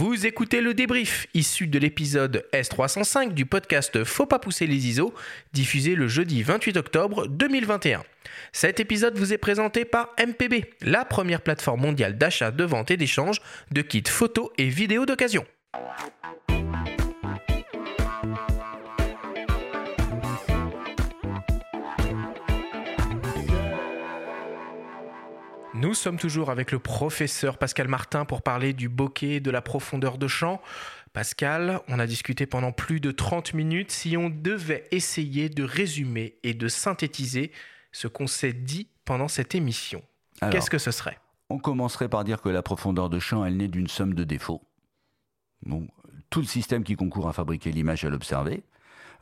Vous écoutez le débrief issu de l'épisode S305 du podcast Faut pas pousser les ISO, diffusé le jeudi 28 octobre 2021. Cet épisode vous est présenté par MPB, la première plateforme mondiale d'achat, de vente et d'échange de kits photos et vidéos d'occasion. Nous sommes toujours avec le professeur Pascal Martin pour parler du bokeh, de la profondeur de champ. Pascal, on a discuté pendant plus de 30 minutes. Si on devait essayer de résumer et de synthétiser ce qu'on s'est dit pendant cette émission, qu'est-ce que ce serait? On commencerait par dire que la profondeur de champ, elle naît d'une somme de défauts. Bon, tout le système qui concourt à fabriquer l'image à l'observer.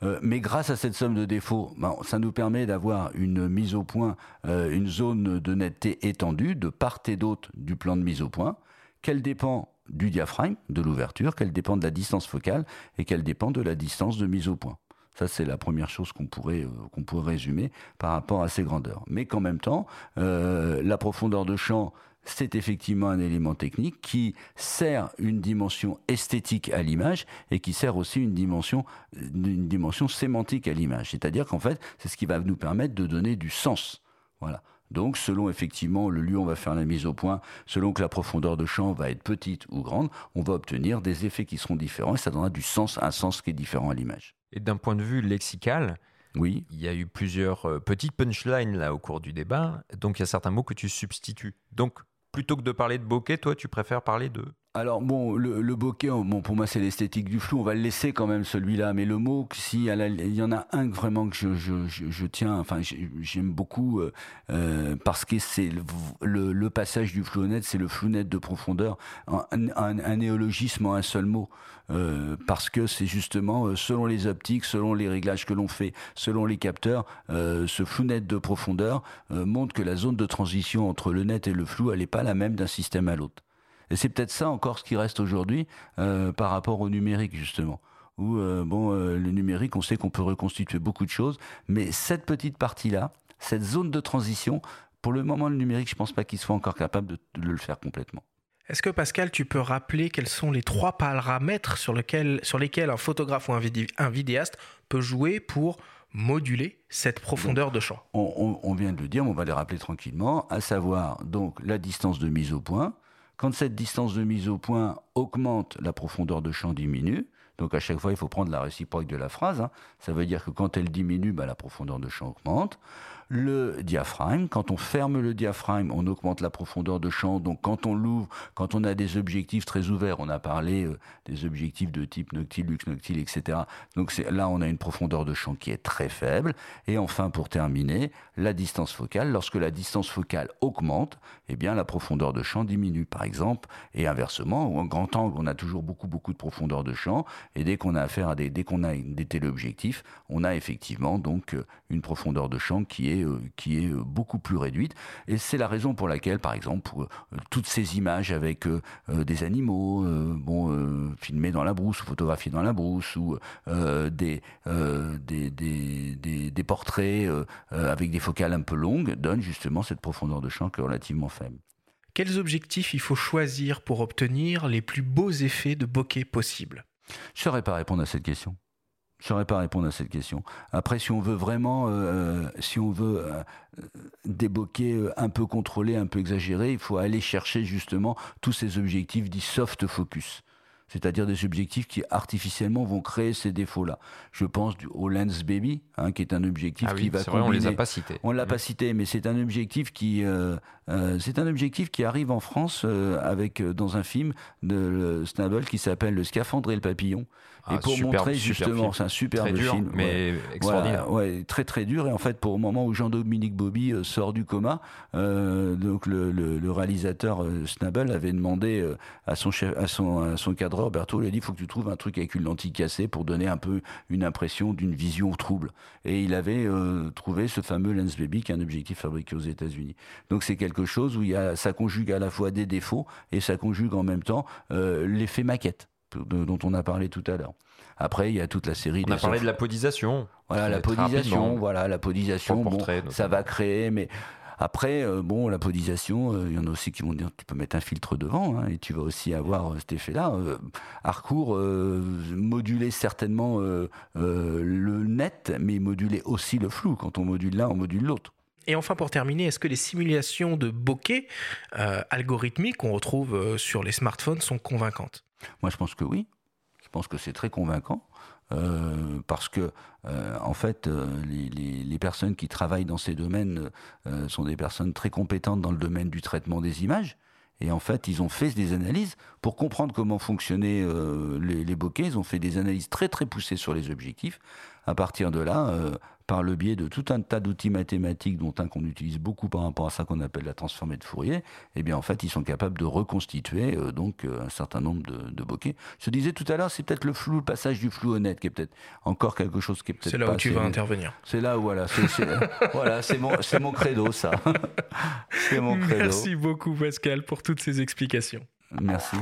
Euh, mais grâce à cette somme de défauts, ça nous permet d'avoir une mise au point, euh, une zone de netteté étendue de part et d'autre du plan de mise au point, qu'elle dépend du diaphragme, de l'ouverture, qu'elle dépend de la distance focale et qu'elle dépend de la distance de mise au point. Ça, c'est la première chose qu'on pourrait, euh, qu'on pourrait résumer par rapport à ces grandeurs. Mais qu'en même temps, la profondeur de champ, c'est effectivement un élément technique qui sert une dimension esthétique à l'image et qui sert aussi une dimension, une dimension sémantique à l'image. C'est-à-dire qu'en fait, c'est ce qui va nous permettre de donner du sens. Voilà. Donc, selon effectivement le lieu où on va faire la mise au point, selon que la profondeur de champ va être petite ou grande, on va obtenir des effets qui seront différents et ça donnera du sens, un sens qui est différent à l'image. Et d'un point de vue lexical, oui. Il y a eu plusieurs euh, petites punchlines là au cours du débat, donc il y a certains mots que tu substitues. Donc plutôt que de parler de bokeh, toi, tu préfères parler de alors bon, le, bokeh, bon, pour moi c'est l'esthétique du flou, on va le laisser quand même celui-là, mais le mot, si il y en a un vraiment que je, tiens, enfin j'aime beaucoup, euh, euh, parce que c'est le, passage du flou net, c'est le flou net de profondeur, un, néologisme en un seul mot, euh, parce que c'est justement selon les optiques, selon les réglages que l'on fait, selon les capteurs, ce flou net de profondeur montre que la zone de transition entre le net et le flou, elle n'est pas la même d'un système à l'autre. Et c'est peut-être ça encore ce qui reste aujourd'hui euh, par rapport au numérique, justement. Où, euh, bon, euh, le numérique, on sait qu'on peut reconstituer beaucoup de choses, mais cette petite partie-là, cette zone de transition, pour le moment, le numérique, je ne pense pas qu'il soit encore capable de, le faire complètement. Est-ce que Pascal, tu peux rappeler quels sont les trois paramètres sur, sur lesquels un photographe ou un, vidéaste peut jouer pour moduler cette profondeur de champ? On, on, vient de le dire, mais on va les rappeler tranquillement, à savoir donc la distance de mise au point, quand cette distance de mise au point augmente, la profondeur de champ diminue. Donc à chaque fois, il faut prendre la réciproque de la phrase. Hein. Ça veut dire que quand elle diminue, bah, la profondeur de champ augmente le diaphragme. Quand on ferme le diaphragme, on augmente la profondeur de champ. Donc quand on l'ouvre, quand on a des objectifs très ouverts, on a parlé euh, des objectifs de type noctile, lux noctile, etc. Donc là, on a une profondeur de champ qui est très faible. Et enfin, pour terminer, la distance focale. Lorsque la distance focale augmente, eh bien la profondeur de champ diminue, par exemple. Et inversement, en grand angle, on a toujours beaucoup, beaucoup de profondeur de champ. Et dès qu'on a affaire à des, dès qu'on a des téléobjectifs, on a effectivement donc euh, une profondeur de champ qui est euh, qui est euh, beaucoup plus réduite. Et c'est la raison pour laquelle, par exemple, euh, toutes ces images avec des animaux, bon, filmés dans la brousse ou photographiés dans la brousse, ou des, des, des, des, portraits avec des focales un peu longues, donnent justement cette profondeur de champ qui est relativement faible. Quels objectifs il faut choisir pour obtenir les plus beaux effets de bokeh possibles? Je ne saurais pas répondre à cette question. Je ne saurais pas répondre à cette question. Après, si on veut vraiment, euh, euh, si on veut euh, bokeh un peu contrôlés, un peu exagérés, il faut aller chercher justement tous ces objectifs dits soft focus c'est-à-dire des objectifs qui artificiellement vont créer ces défauts-là. Je pense au Lens Baby, hein, qui est un objectif ah qui va vrai, On les a pas cités. On l'a pas mmh. cité, mais c'est un objectif qui, c'est un objectif qui arrive en France avec dans un film de Snabble qui s'appelle Le Scaphandre et le Papillon, et ah, pour montrer justement, c'est un superbe dur, film, mais extraordinaire. ouais, très très dur. Et en fait, pour le moment où Jean-Dominique Bobby euh, sort du coma, euh, donc le, le, réalisateur euh, Snabel avait demandé euh, à son chef, à son, à son cadreur Berthaud, il a dit, il faut que tu trouves un truc avec une lentille cassée pour donner un peu une impression d'une vision trouble. Et il avait trouvé ce fameux Lens Baby, qui est un objectif fabriqué aux États-Unis. Donc c'est quelque chose où il y a, ça conjugue à la fois des défauts et ça conjugue en même temps l'effet maquette dont on a parlé tout à l'heure. Après, il y a toute la série. On a parlé de la podisation. Voilà, la podisation. Voilà, la podisation. Bon, ça va créer, mais Après, euh, bon, la podisation, euh, il y en a aussi qui vont dire tu peux mettre un filtre devant hein, et tu vas aussi avoir cet effet-là. Harcourt moduler certainement le net, mais moduler aussi le flou. Quand on module l'un, on module l'autre. Et enfin, pour terminer, est-ce que les simulations de bokeh algorithmiques qu'on retrouve sur les smartphones sont convaincantes? Moi, je pense que oui. Je pense que c'est très convaincant. Euh, parce que euh, en fait, euh, les, personnes qui travaillent dans ces domaines sont des personnes très compétentes dans le domaine du traitement des images. Et en fait, ils ont fait des analyses pour comprendre comment fonctionnaient les, les bokeh. Ils ont fait des analyses très très poussées sur les objectifs. À partir de là, par le biais de tout un tas d'outils mathématiques, dont un qu'on utilise beaucoup par rapport à ça qu'on appelle la transformée de Fourier, eh bien en fait ils sont capables de reconstituer euh, donc euh, un certain nombre de, de bokeh. Je disais tout à l'heure, c'est peut-être le flou, le passage du flou au net qui est peut-être encore quelque chose qui est peut-être. C'est là où tu vas intervenir. C'est là où voilà, c'est, voilà, c'est mon, c'est mon credo ça. c'est mon credo. Merci beaucoup Pascal pour toutes ces explications. Merci.